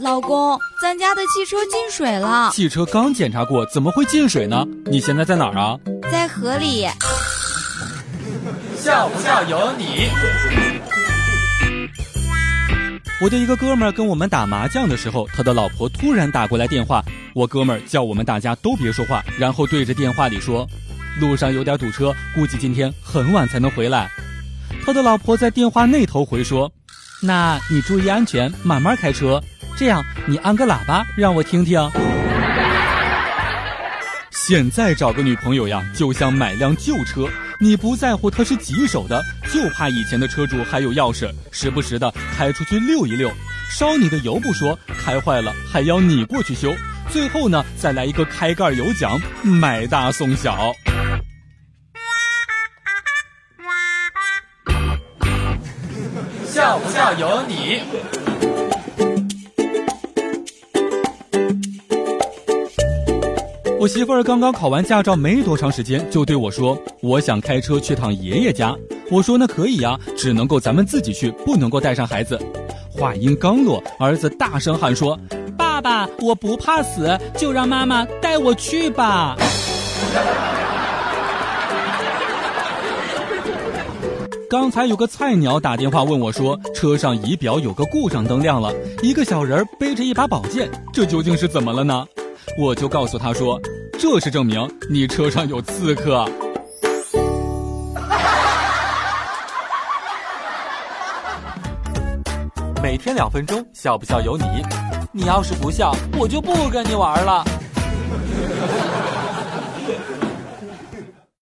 老公，咱家的汽车进水了。汽车刚检查过，怎么会进水呢？你现在在哪儿啊？在河里。笑不笑由你。我的一个哥们儿跟我们打麻将的时候，他的老婆突然打过来电话。我哥们儿叫我们大家都别说话，然后对着电话里说：“路上有点堵车，估计今天很晚才能回来。”他的老婆在电话那头回说：“那你注意安全，慢慢开车。这样，你按个喇叭让我听听。”现在找个女朋友呀，就像买辆旧车，你不在乎它是几手的，就怕以前的车主还有钥匙，时不时的开出去溜一溜，烧你的油不说，开坏了还要你过去修，最后呢再来一个开盖有奖，买大送小。笑不笑由你。我媳妇儿刚刚考完驾照没多长时间，就对我说：“我想开车去趟爷爷家。”我说：“那可以呀，只能够咱们自己去，不能够带上孩子。”话音刚落，儿子大声喊说：“爸爸，我不怕死，就让妈妈带我去吧。”刚才有个菜鸟打电话问我说：“车上仪表有个故障灯亮了，一个小人背着一把宝剑，这究竟是怎么了呢？”我就告诉他说：“这是证明你车上有刺客。”每天两分钟，笑不笑由你。你要是不笑，我就不跟你玩了。